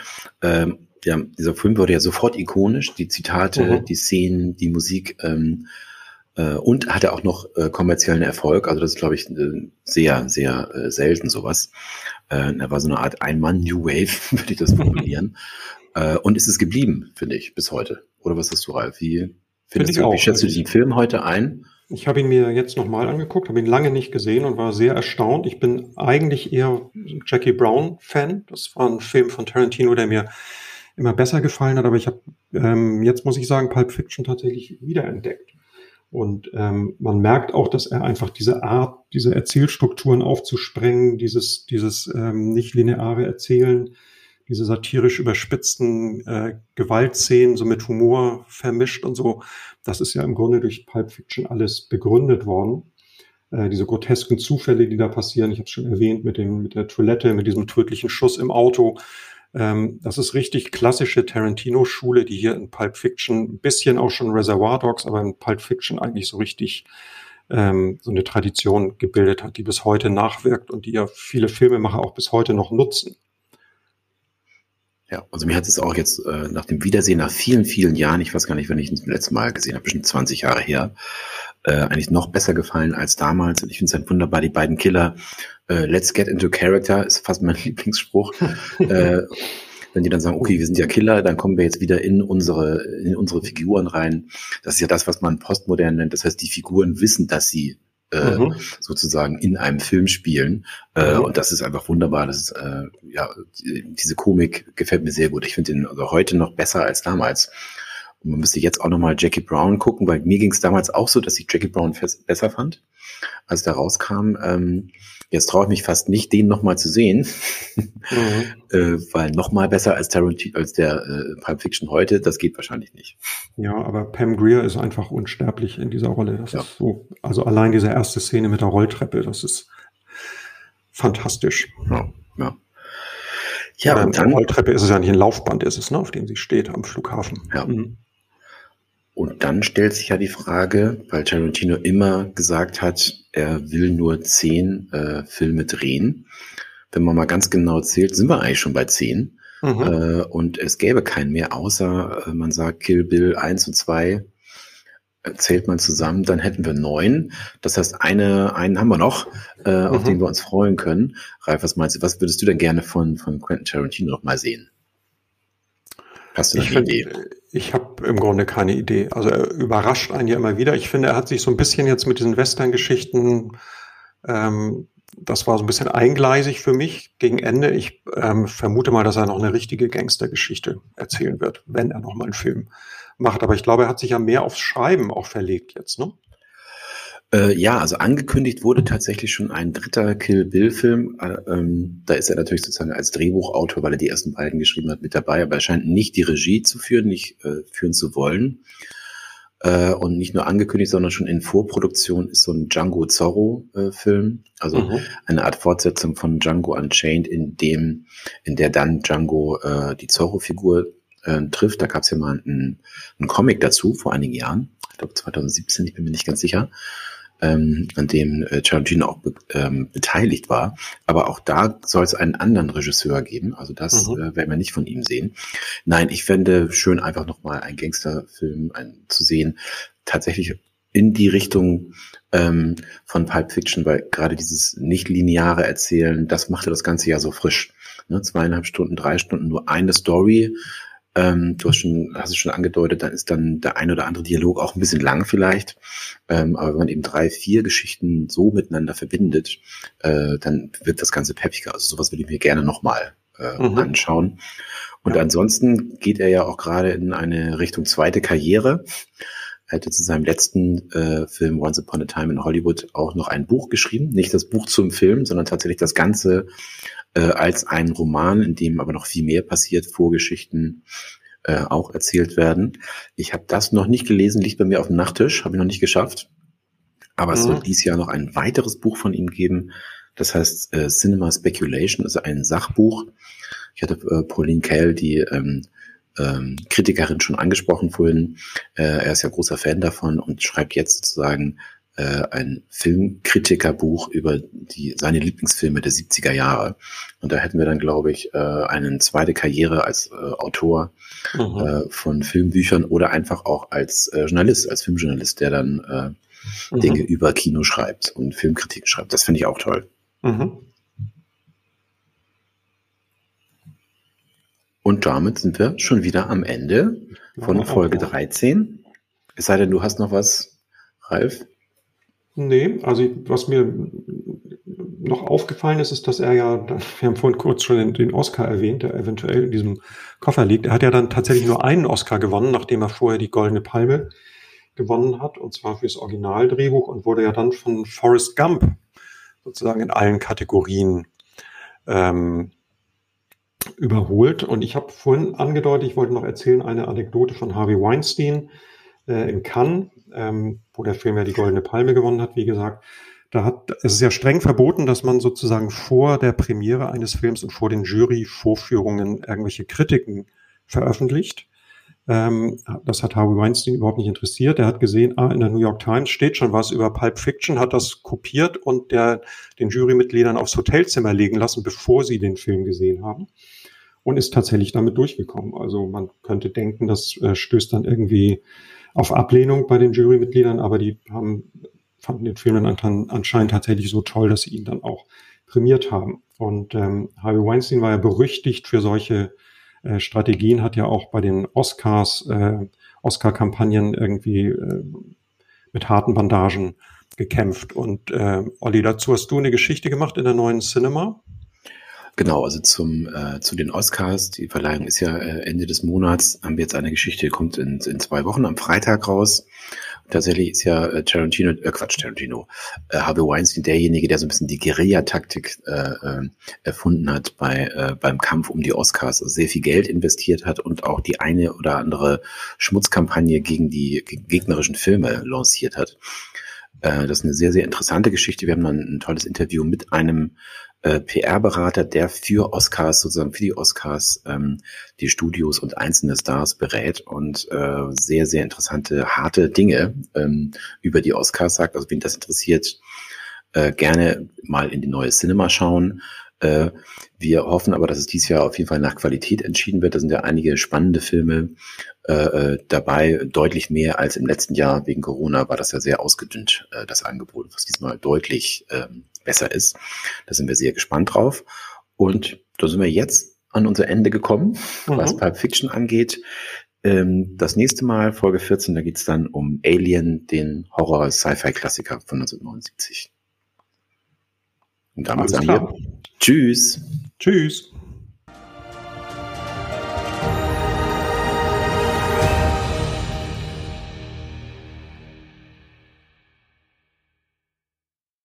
Ähm, ja, dieser Film wurde ja sofort ikonisch, die Zitate, mhm. die Szenen, die Musik ähm, äh, und hatte auch noch äh, kommerziellen Erfolg. Also das ist, glaube ich, äh, sehr, sehr äh, selten sowas. Äh, er war so eine Art Ein-Mann-New Wave, würde ich das formulieren. äh, und ist es geblieben, finde ich, bis heute. Oder was hast du, Ralf? Wie, findest Find du, wie schätzt du diesen Film heute ein? Ich habe ihn mir jetzt nochmal angeguckt, habe ihn lange nicht gesehen und war sehr erstaunt. Ich bin eigentlich eher Jackie Brown-Fan. Das war ein Film von Tarantino, der mir immer besser gefallen hat, aber ich habe ähm, jetzt muss ich sagen, Pulp Fiction tatsächlich wiederentdeckt. Und ähm, man merkt auch, dass er einfach diese Art, diese Erzählstrukturen aufzusprengen, dieses, dieses ähm, nicht lineare Erzählen, diese satirisch überspitzten äh, Gewaltszenen so mit Humor vermischt und so. Das ist ja im Grunde durch Pulp Fiction alles begründet worden. Äh, diese grotesken Zufälle, die da passieren, ich habe es schon erwähnt, mit, dem, mit der Toilette, mit diesem tödlichen Schuss im Auto. Ähm, das ist richtig klassische Tarantino-Schule, die hier in Pulp Fiction, ein bisschen auch schon Reservoir Dogs, aber in Pulp Fiction eigentlich so richtig ähm, so eine Tradition gebildet hat, die bis heute nachwirkt und die ja viele Filmemacher auch bis heute noch nutzen. Ja, also mir hat es auch jetzt äh, nach dem Wiedersehen nach vielen, vielen Jahren, ich weiß gar nicht, wenn ich ihn zum letzten Mal gesehen habe, bestimmt 20 Jahre her, äh, eigentlich noch besser gefallen als damals. Und ich finde es halt wunderbar, die beiden Killer. Äh, Let's get into character ist fast mein Lieblingsspruch. äh, wenn die dann sagen, okay, wir sind ja Killer, dann kommen wir jetzt wieder in unsere, in unsere Figuren rein. Das ist ja das, was man postmodern nennt. Das heißt, die Figuren wissen, dass sie äh, mhm. sozusagen in einem Film spielen. Äh, mhm. Und das ist einfach wunderbar. Das ist, äh, ja, diese Komik gefällt mir sehr gut. Ich finde den also heute noch besser als damals. Und man müsste jetzt auch nochmal Jackie Brown gucken, weil mir ging es damals auch so, dass ich Jackie Brown besser fand, als der rauskam. Ähm, Jetzt traue ich mich fast nicht, den nochmal zu sehen, mhm. äh, weil nochmal besser als Tarantino, als der äh, Pulp Fiction heute, das geht wahrscheinlich nicht. Ja, aber Pam Greer ist einfach unsterblich in dieser Rolle. Das ja. ist so, also allein diese erste Szene mit der Rolltreppe, das ist fantastisch. Ja, ja. Ja, und dann. Rolltreppe ist es ja nicht ein Laufband, ist es, ne, auf dem sie steht am Flughafen. Ja. Mhm. Und dann stellt sich ja die Frage, weil Tarantino immer gesagt hat, er will nur zehn äh, Filme drehen. Wenn man mal ganz genau zählt, sind wir eigentlich schon bei zehn. Mhm. Äh, und es gäbe keinen mehr, außer äh, man sagt Kill Bill 1 und 2 äh, zählt man zusammen, dann hätten wir neun. Das heißt, eine, einen haben wir noch, äh, mhm. auf den wir uns freuen können. Ralf, was meinst du? Was würdest du denn gerne von, von Quentin Tarantino noch mal sehen? Hast du eine Idee? Ich habe im Grunde keine Idee. Also er überrascht einen ja immer wieder. Ich finde, er hat sich so ein bisschen jetzt mit diesen Western-Geschichten, ähm, das war so ein bisschen eingleisig für mich gegen Ende. Ich ähm, vermute mal, dass er noch eine richtige Gangstergeschichte erzählen wird, wenn er noch mal einen Film macht. Aber ich glaube, er hat sich ja mehr aufs Schreiben auch verlegt jetzt, ne? Äh, ja, also angekündigt wurde tatsächlich schon ein dritter Kill Bill-Film. Äh, ähm, da ist er natürlich sozusagen als Drehbuchautor, weil er die ersten beiden geschrieben hat, mit dabei, aber er scheint nicht die Regie zu führen, nicht äh, führen zu wollen. Äh, und nicht nur angekündigt, sondern schon in Vorproduktion ist so ein Django Zorro-Film, äh, also mhm. eine Art Fortsetzung von Django Unchained, in dem, in der dann Django äh, die Zorro-Figur trifft. Da gab es ja mal einen, einen Comic dazu vor einigen Jahren, ich glaube 2017, ich bin mir nicht ganz sicher ähm, an dem äh, Tarantino auch be ähm, beteiligt war. Aber auch da soll es einen anderen Regisseur geben. Also das mhm. äh, werden wir nicht von ihm sehen. Nein, ich fände schön, einfach nochmal einen Gangsterfilm ein, zu sehen. Tatsächlich in die Richtung ähm, von Pulp Fiction, weil gerade dieses nicht lineare Erzählen, das machte das Ganze ja so frisch. Ne, zweieinhalb Stunden, drei Stunden, nur eine Story, ähm, du hast schon, hast es schon angedeutet, dann ist dann der ein oder andere Dialog auch ein bisschen lang vielleicht. Ähm, aber wenn man eben drei, vier Geschichten so miteinander verbindet, äh, dann wird das Ganze peppiger. Also sowas würde ich mir gerne nochmal äh, mhm. anschauen. Und ja. ansonsten geht er ja auch gerade in eine Richtung zweite Karriere. Er hatte zu seinem letzten äh, Film Once Upon a Time in Hollywood auch noch ein Buch geschrieben. Nicht das Buch zum Film, sondern tatsächlich das Ganze äh, als ein Roman, in dem aber noch viel mehr passiert, Vorgeschichten äh, auch erzählt werden. Ich habe das noch nicht gelesen, liegt bei mir auf dem Nachttisch, habe ich noch nicht geschafft. Aber mhm. es wird dieses Jahr noch ein weiteres Buch von ihm geben. Das heißt äh, Cinema Speculation, also ein Sachbuch. Ich hatte äh, Pauline Kael, die ähm, ähm, Kritikerin schon angesprochen vorhin. Äh, er ist ja großer Fan davon und schreibt jetzt sozusagen äh, ein Filmkritikerbuch über die, seine Lieblingsfilme der 70er Jahre. Und da hätten wir dann, glaube ich, äh, eine zweite Karriere als äh, Autor mhm. äh, von Filmbüchern oder einfach auch als äh, Journalist, als Filmjournalist, der dann äh, mhm. Dinge über Kino schreibt und Filmkritiken schreibt. Das finde ich auch toll. Mhm. Und damit sind wir schon wieder am Ende von Folge 13. Es sei denn, du hast noch was, Ralf? Nee, also was mir noch aufgefallen ist, ist, dass er ja, wir haben vorhin kurz schon den, Oscar erwähnt, der eventuell in diesem Koffer liegt. Er hat ja dann tatsächlich nur einen Oscar gewonnen, nachdem er vorher die Goldene Palme gewonnen hat, und zwar fürs Originaldrehbuch und wurde ja dann von Forrest Gump sozusagen in allen Kategorien ähm, überholt. Und ich habe vorhin angedeutet, ich wollte noch erzählen, eine Anekdote von Harvey Weinstein äh, in Cannes ähm, wo der Film ja die Goldene Palme gewonnen hat, wie gesagt. Da hat, es ist ja streng verboten, dass man sozusagen vor der Premiere eines Films und vor den Jury-Vorführungen irgendwelche Kritiken veröffentlicht. Ähm, das hat Harvey Weinstein überhaupt nicht interessiert. Er hat gesehen, ah, in der New York Times steht schon was über Pulp Fiction, hat das kopiert und der, den Jurymitgliedern aufs Hotelzimmer legen lassen, bevor sie den Film gesehen haben. und ist tatsächlich damit durchgekommen. Also man könnte denken, das äh, stößt dann irgendwie auf Ablehnung bei den Jurymitgliedern, aber die haben, fanden den Film dann anscheinend tatsächlich so toll, dass sie ihn dann auch prämiert haben. Und ähm, Harvey Weinstein war ja berüchtigt für solche äh, Strategien, hat ja auch bei den Oscars, äh, Oscar-Kampagnen irgendwie äh, mit harten Bandagen gekämpft. Und äh, Olli, dazu hast du eine Geschichte gemacht in der neuen Cinema. Genau, also zum äh, zu den Oscars. Die Verleihung ist ja äh, Ende des Monats. Haben wir jetzt eine Geschichte, kommt in, in zwei Wochen am Freitag raus. Und tatsächlich ist ja äh, Tarantino, äh, Quatsch, Tarantino, äh, Harvey Weinstein derjenige, der so ein bisschen die Guerilla-Taktik äh, äh, erfunden hat bei äh, beim Kampf um die Oscars, also sehr viel Geld investiert hat und auch die eine oder andere Schmutzkampagne gegen die gegnerischen Filme lanciert hat. Äh, das ist eine sehr, sehr interessante Geschichte. Wir haben dann ein tolles Interview mit einem äh, PR-Berater, der für Oscars, sozusagen für die Oscars, ähm, die Studios und einzelne Stars berät und äh, sehr, sehr interessante, harte Dinge ähm, über die Oscars sagt. Also wen das interessiert, äh, gerne mal in die neue Cinema schauen. Äh, wir hoffen aber, dass es dieses Jahr auf jeden Fall nach Qualität entschieden wird. Da sind ja einige spannende Filme äh, äh, dabei, deutlich mehr als im letzten Jahr. Wegen Corona war das ja sehr ausgedünnt, äh, das Angebot, was diesmal deutlich ähm, besser ist. Da sind wir sehr gespannt drauf. Und da sind wir jetzt an unser Ende gekommen, mhm. was Pulp Fiction angeht. Ähm, das nächste Mal, Folge 14, da geht's dann um Alien, den Horror-Sci-Fi-Klassiker von 1979. Und damit sagen wir Tschüss. Tschüss.